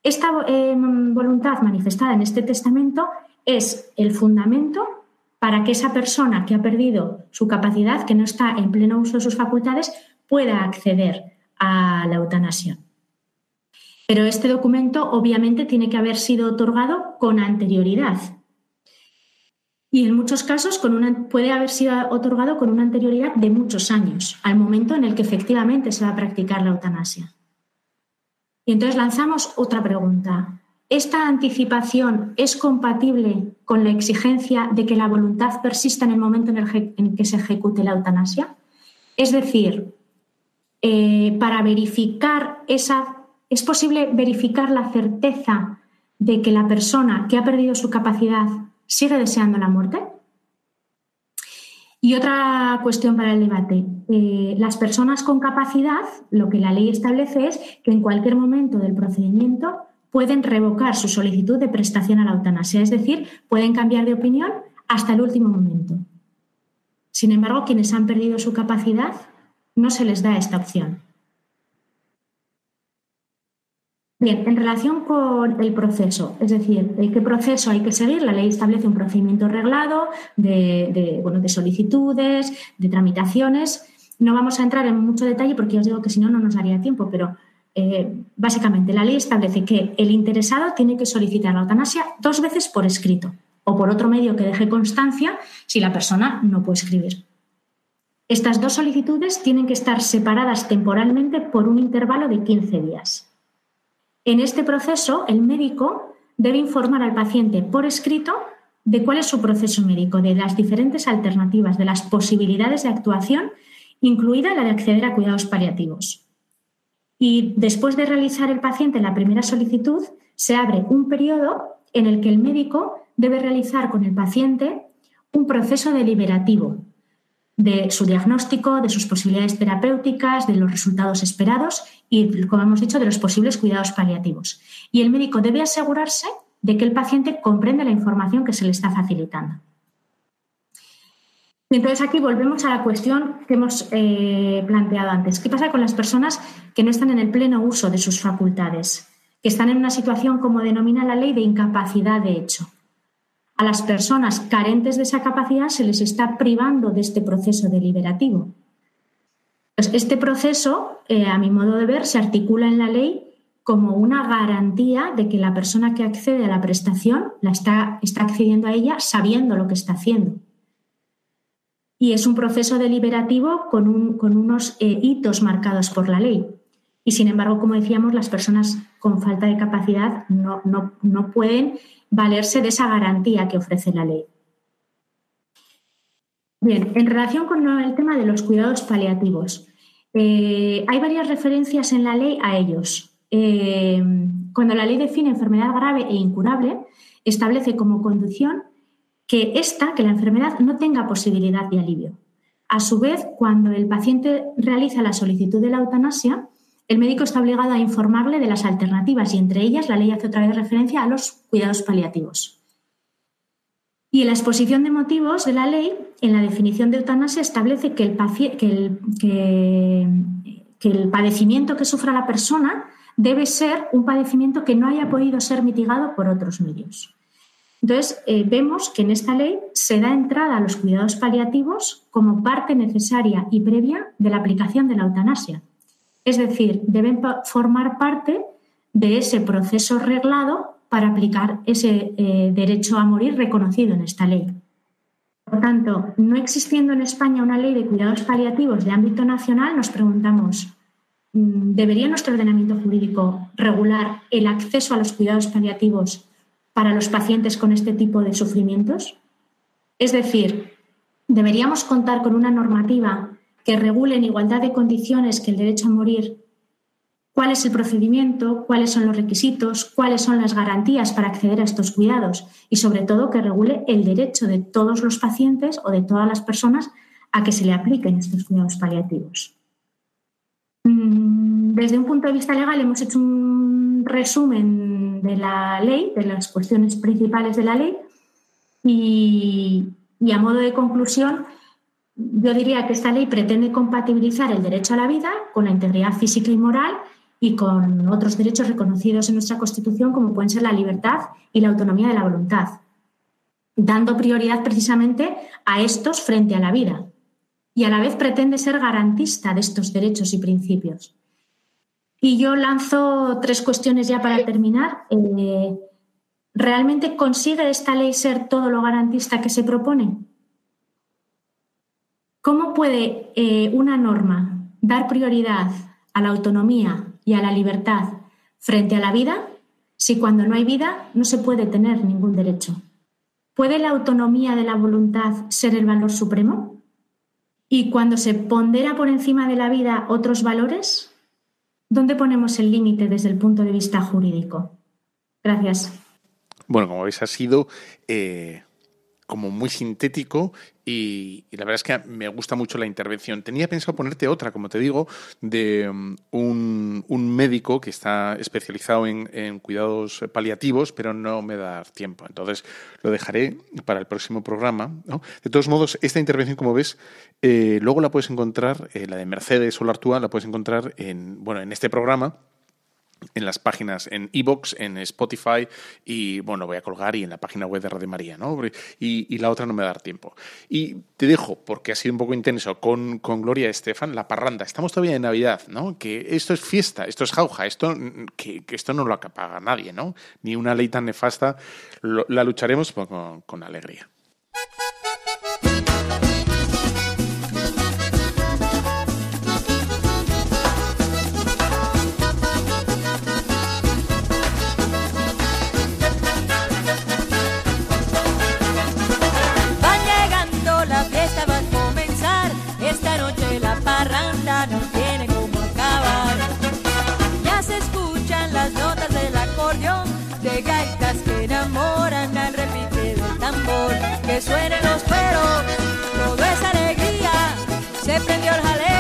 Esta em, voluntad manifestada en este testamento es el fundamento para que esa persona que ha perdido su capacidad, que no está en pleno uso de sus facultades, pueda acceder a la eutanasia. Pero este documento obviamente tiene que haber sido otorgado con anterioridad. Y en muchos casos puede haber sido otorgado con una anterioridad de muchos años, al momento en el que efectivamente se va a practicar la eutanasia. Y entonces lanzamos otra pregunta. ¿Esta anticipación es compatible con la exigencia de que la voluntad persista en el momento en el, que se ejecute la eutanasia? Es decir, eh, para verificar esa, ¿es posible verificar la certeza de que la persona que ha perdido su capacidad sigue deseando la muerte? Y otra cuestión para el debate. Eh, las personas con capacidad, lo que la ley establece es que en cualquier momento del procedimiento pueden revocar su solicitud de prestación a la eutanasia, es decir, pueden cambiar de opinión hasta el último momento. Sin embargo, quienes han perdido su capacidad no se les da esta opción. Bien, en relación con el proceso, es decir, ¿qué proceso hay que seguir? La ley establece un procedimiento reglado de, de solicitudes, de tramitaciones. No vamos a entrar en mucho detalle porque os digo que si no, no nos daría tiempo, pero eh, básicamente la ley establece que el interesado tiene que solicitar la eutanasia dos veces por escrito o por otro medio que deje constancia si la persona no puede escribir. Estas dos solicitudes tienen que estar separadas temporalmente por un intervalo de 15 días. En este proceso, el médico debe informar al paciente por escrito de cuál es su proceso médico, de las diferentes alternativas, de las posibilidades de actuación, incluida la de acceder a cuidados paliativos. Y después de realizar el paciente la primera solicitud, se abre un periodo en el que el médico debe realizar con el paciente un proceso deliberativo de su diagnóstico, de sus posibilidades terapéuticas, de los resultados esperados y, como hemos dicho, de los posibles cuidados paliativos. Y el médico debe asegurarse de que el paciente comprende la información que se le está facilitando. entonces aquí volvemos a la cuestión que hemos eh, planteado antes. ¿Qué pasa con las personas que no están en el pleno uso de sus facultades? Que están en una situación, como denomina la ley, de incapacidad de hecho a las personas carentes de esa capacidad se les está privando de este proceso deliberativo. Pues este proceso, eh, a mi modo de ver, se articula en la ley como una garantía de que la persona que accede a la prestación la está, está accediendo a ella sabiendo lo que está haciendo. Y es un proceso deliberativo con, unos eh, hitos marcados por la ley. Y sin embargo, como decíamos, las personas con falta de capacidad no, no pueden valerse de esa garantía que ofrece la ley. Bien, en relación con el tema de los cuidados paliativos, eh, hay varias referencias en la ley a ellos. Eh, cuando la ley define enfermedad grave e incurable, establece como condición que esta, que la enfermedad no tenga posibilidad de alivio. A su vez, cuando el paciente realiza la solicitud de la eutanasia, el médico está obligado a informarle de las alternativas y entre ellas la ley hace otra vez referencia a los cuidados paliativos. Y en la exposición de motivos de la ley, en la definición de eutanasia, establece que el, padecimiento que sufra la persona debe ser un padecimiento que no haya podido ser mitigado por otros medios. Entonces, eh, vemos que en esta ley se da entrada a los cuidados paliativos como parte necesaria y previa de la aplicación de la eutanasia. Es decir, deben formar parte de ese proceso reglado para aplicar ese eh, derecho a morir reconocido en esta ley. Por tanto, no existiendo en España una ley de cuidados paliativos de ámbito nacional, nos preguntamos, mm, ¿debería nuestro ordenamiento jurídico regular el acceso a los cuidados paliativos para los pacientes con este tipo de sufrimientos? Es decir, ¿deberíamos contar con una normativa que regule en igualdad de condiciones que el derecho a morir cuál es el procedimiento, cuáles son los requisitos, cuáles son las garantías para acceder a estos cuidados y sobre todo que regule el derecho de todos los pacientes o de todas las personas a que se le apliquen estos cuidados paliativos. Mm, desde un punto de vista legal hemos hecho un resumen de la ley, de las cuestiones principales de la ley y, y a modo de conclusión yo diría que esta ley pretende compatibilizar el derecho a la vida con la integridad física y moral y con otros derechos reconocidos en nuestra Constitución, como pueden ser la libertad y la autonomía de la voluntad, dando prioridad precisamente a estos frente a la vida. y a la vez pretende ser garantista de estos derechos y principios. Y yo lanzo tres cuestiones ya para terminar. Eh, ¿Realmente consigue esta ley ser todo lo garantista que se propone? ¿Cómo puede eh, una norma dar prioridad a la autonomía y a la libertad frente a la vida si cuando no hay vida no se puede tener ningún derecho? ¿Puede la autonomía de la voluntad ser el valor supremo? Y cuando se pondera por encima de la vida otros valores, ¿dónde ponemos el límite desde el punto de vista jurídico? Gracias. Bueno, como veis, ha sido eh, como muy sintético y, la verdad es que me gusta mucho la intervención. Tenía pensado ponerte otra, como te digo, de um, un, médico que está especializado en, cuidados paliativos, pero no me da tiempo. Entonces lo dejaré para el próximo programa. De todos modos, esta intervención, como ves, eh, luego la puedes encontrar, eh, la de Mercedes Solartúa, la puedes encontrar en, bueno, en este programa en las páginas en Evox, en Spotify y bueno, voy a colgar y en la página web de Radio María, ¿no? Y, la otra no me va a dar tiempo. Y te dejo, porque ha sido un poco intenso, con, con Gloria Estefan, la parranda. Estamos todavía en Navidad, ¿no? Que esto es fiesta, esto es jauja, esto, que, esto no lo apaga nadie, ¿no? Ni una ley tan nefasta, la lucharemos con, con alegría. Que suenen los cueros, todo es alegría, se prendió el jaleo,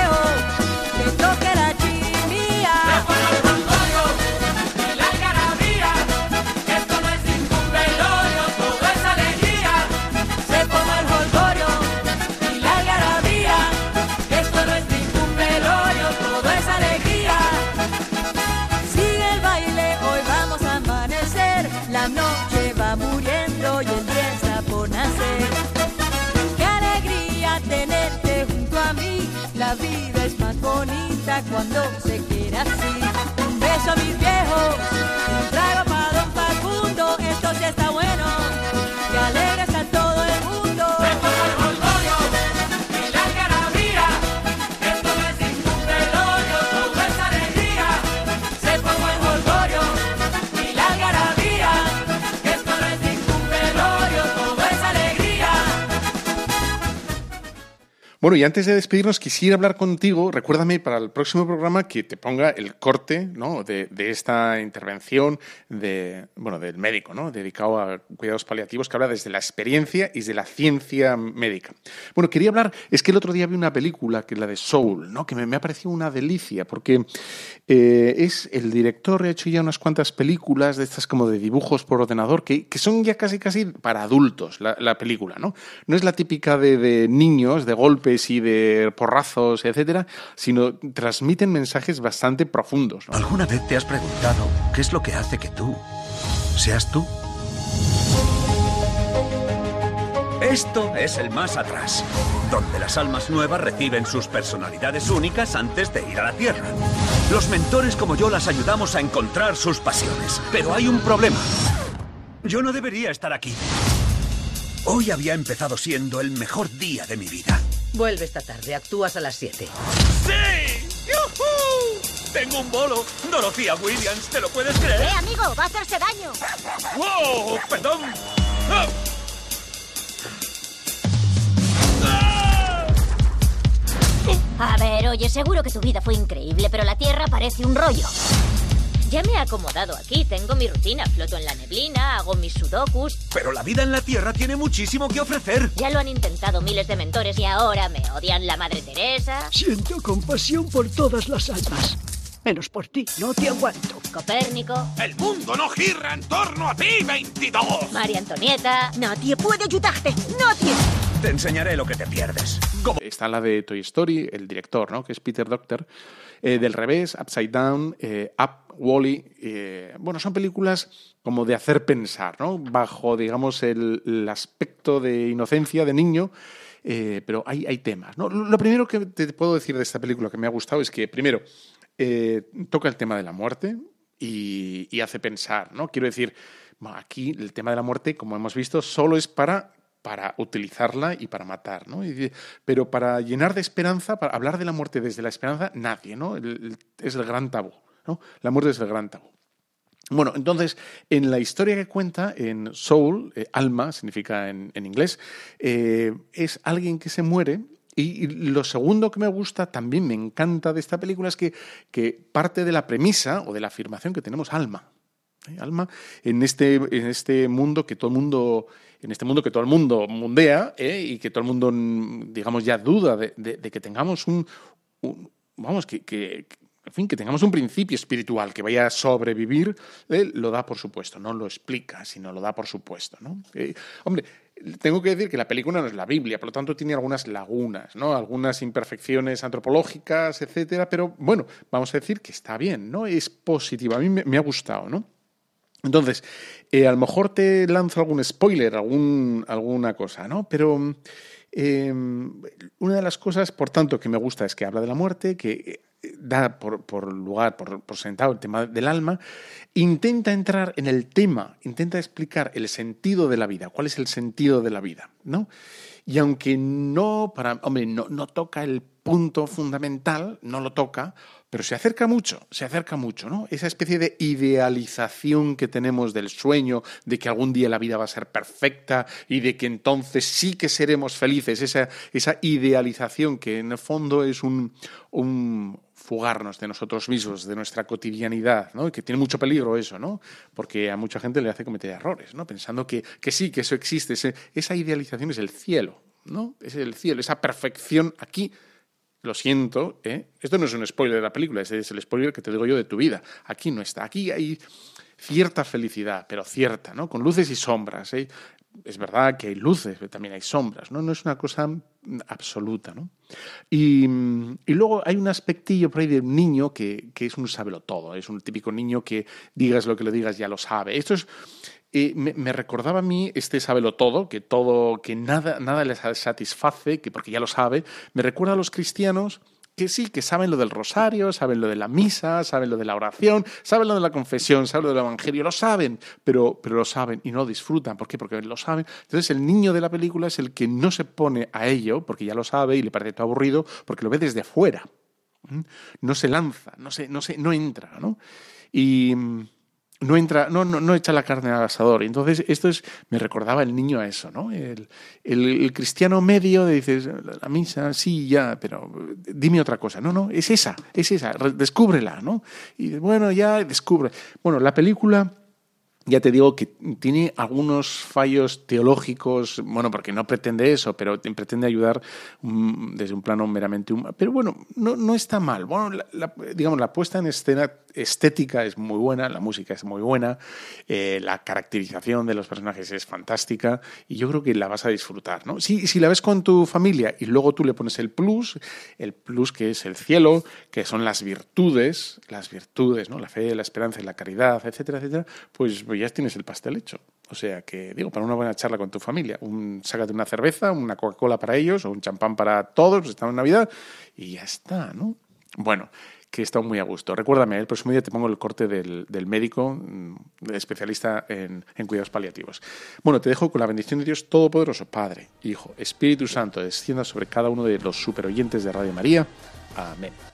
cuando se quiere así. Un beso a mis viejos, Bueno, y antes de despedirnos, quisiera hablar contigo, recuérdame para el próximo programa que te ponga el corte ¿no? de, esta intervención de, bueno, del médico, ¿no? dedicado a cuidados paliativos, que habla desde la experiencia y desde la ciencia médica. Bueno, quería hablar, es que el otro día vi una película, que es la de Soul, ¿no? que me, ha parecido una delicia, porque eh, es el director, ha hecho ya unas cuantas películas de estas como de dibujos por ordenador, que, son ya casi casi para adultos la, película, ¿no? No es la típica de, de niños, de y de porrazos, etcétera, sino transmiten mensajes bastante profundos. ¿Alguna vez te has preguntado qué es lo que hace que tú seas tú? Esto es el más atrás, donde las almas nuevas reciben sus personalidades únicas antes de ir a la Tierra. Los mentores como yo las ayudamos a encontrar sus pasiones, pero hay un problema. Yo no debería estar aquí. Hoy había empezado siendo el mejor día de mi vida. Vuelve esta tarde, actúas a las 7. ¡Sí! ¡Yuhu! Tengo un bolo. Dorothea Williams, ¿te lo puedes creer? ¡Eh, amigo! ¡Va a hacerse daño! ¡Wow! ¡Perdón! A ver, oye, seguro que tu vida fue increíble, pero la Tierra parece un rollo. Ya me he acomodado aquí, tengo mi rutina, floto en la neblina, hago mis sudokus. Pero la vida en la Tierra tiene muchísimo que ofrecer. Ya lo han intentado miles de mentores y ahora me odian la Madre Teresa. Siento compasión por todas las almas. Menos por ti, no te aguanto. Copérnico. El mundo no gira en torno a ti, 22. María Antonieta. Nadie puede ayudarte, nadie. Te enseñaré lo que te pierdes. Está la de Toy Story, el director, ¿no? Que es Peter Doctor. Eh, del revés, Upside Down, eh, Up Wally, eh, bueno, son películas como de hacer pensar, ¿no? Bajo, digamos, el, aspecto de inocencia de niño pero hay, hay temas. ¿no? Lo primero que te puedo decir de esta película que me ha gustado es que, primero, toca el tema de la muerte y, hace pensar, ¿no? Quiero decir, aquí el tema de la muerte, como hemos visto, solo es para para utilizarla y para matar, ¿no? Pero para llenar de esperanza, para hablar de la muerte desde la esperanza, nadie, ¿no? Es el gran tabú, ¿no? La muerte es el gran tabú. Bueno, entonces, en la historia que cuenta, en Soul, eh, alma significa en, inglés, eh, es alguien que se muere. Y, y lo segundo que me gusta, también me encanta de esta película, es que, que parte de la premisa o de la afirmación que tenemos alma. ¿eh? Alma en este, en este mundo que todo el mundo en este mundo que todo el mundo mundea ¿eh? y que todo el mundo mm, digamos ya duda de, que tengamos un, vamos que, que- en fin que tengamos un principio espiritual que vaya a sobrevivir eh, lo da por supuesto no lo explica sino lo da por supuesto Eh, hombre tengo que decir que la película no es la Biblia, por lo tanto tiene algunas lagunas, ¿no? Algunas imperfecciones antropológicas, etcétera, pero bueno, vamos a decir que está bien, ¿no? Es positiva, a mí me ha gustado, ¿no? Entonces, eh, a lo mejor te lanzo algún spoiler, algún, alguna cosa, ¿no? Pero eh, una de las cosas, por tanto, que me gusta es que habla de la muerte, que eh, da por, por lugar, por, por sentado el tema del alma, intenta entrar en el tema, intenta explicar el sentido de la vida, cuál es el sentido de la vida, ¿no? Y aunque no, para, hombre, no, no toca el punto fundamental, no lo toca, pero se acerca mucho, se acerca mucho, ¿no? Esa especie de idealización que tenemos del sueño, de que algún día la vida va a ser perfecta y de que entonces sí que seremos felices, esa, esa idealización que en el fondo es un, un fugarnos de nosotros mismos, de nuestra cotidianidad, ¿no? Y que tiene mucho peligro eso, ¿no? Porque a mucha gente le hace cometer errores, ¿no? Pensando que, que sí, que eso existe, esa idealización es el cielo, ¿no? Es el cielo, esa perfección aquí lo siento, ¿eh? esto no es un spoiler de la película, ese es el spoiler que te digo yo de tu vida. Aquí no está, aquí hay cierta felicidad, pero cierta, ¿no? Con luces y sombras. ¿eh? Es verdad que hay luces, pero también hay sombras, ¿no? No es una cosa absoluta, ¿no? Y, y luego hay un aspectillo por ahí de un niño que, que es un sábelo todo, es un típico niño que digas lo que le digas ya lo sabe. Esto es me, recordaba a mí este sábelo todo, que todo, que nada, nada les satisface, que porque ya lo sabe. Me recuerda a los cristianos que sí, que saben lo del rosario, saben lo de la misa, saben lo de la oración, saben lo de la confesión, saben lo del evangelio, lo saben, pero, pero lo saben y no disfrutan. ¿Por qué? Porque lo saben. Entonces el niño de la película es el que no se pone a ello, porque ya lo sabe y le parece todo aburrido, porque lo ve desde fuera. ¿Mm? No se lanza, no, se, no, se, no entra, ¿no? Y mm, no entra, no, no, no echa la carne al asador. Entonces, esto es, me recordaba el niño a eso, ¿no? El, el- cristiano medio dices, la misa, sí, ya, pero dime otra cosa. No, no, es esa, es esa, re- descúbrela, ¿no? Y bueno, ya descubre. Bueno, la película ya te digo que tiene algunos fallos teológicos, bueno, porque no pretende eso, pero te- pretende ayudar mm, desde un plano meramente humano. Pero bueno, no, no está mal. Bueno, la- digamos, la puesta en escena estética es muy buena, la música es muy buena, eh, la caracterización de los personajes es fantástica y yo creo que la vas a disfrutar, ¿no? Si, si la ves con tu familia y luego tú le pones el plus, el plus que es el cielo, que son las virtudes, las virtudes, ¿no? La fe, la esperanza y la caridad, etcétera, etcétera, pues ya tienes el pastel hecho. O sea que, digo, para una buena charla con tu familia, un, sácate una cerveza, una Coca-Cola para ellos o un champán para todos, pues estamos en Navidad y ya está, ¿no? Bueno, que está muy a gusto. Recuérdame, el próximo día te pongo el corte del, del médico, mm, especialista en, en cuidados paliativos. Bueno, te dejo con la bendición de Dios Todopoderoso, Padre, Hijo, Espíritu Santo, descienda sobre cada uno de los superoyentes de Radio María. Amén.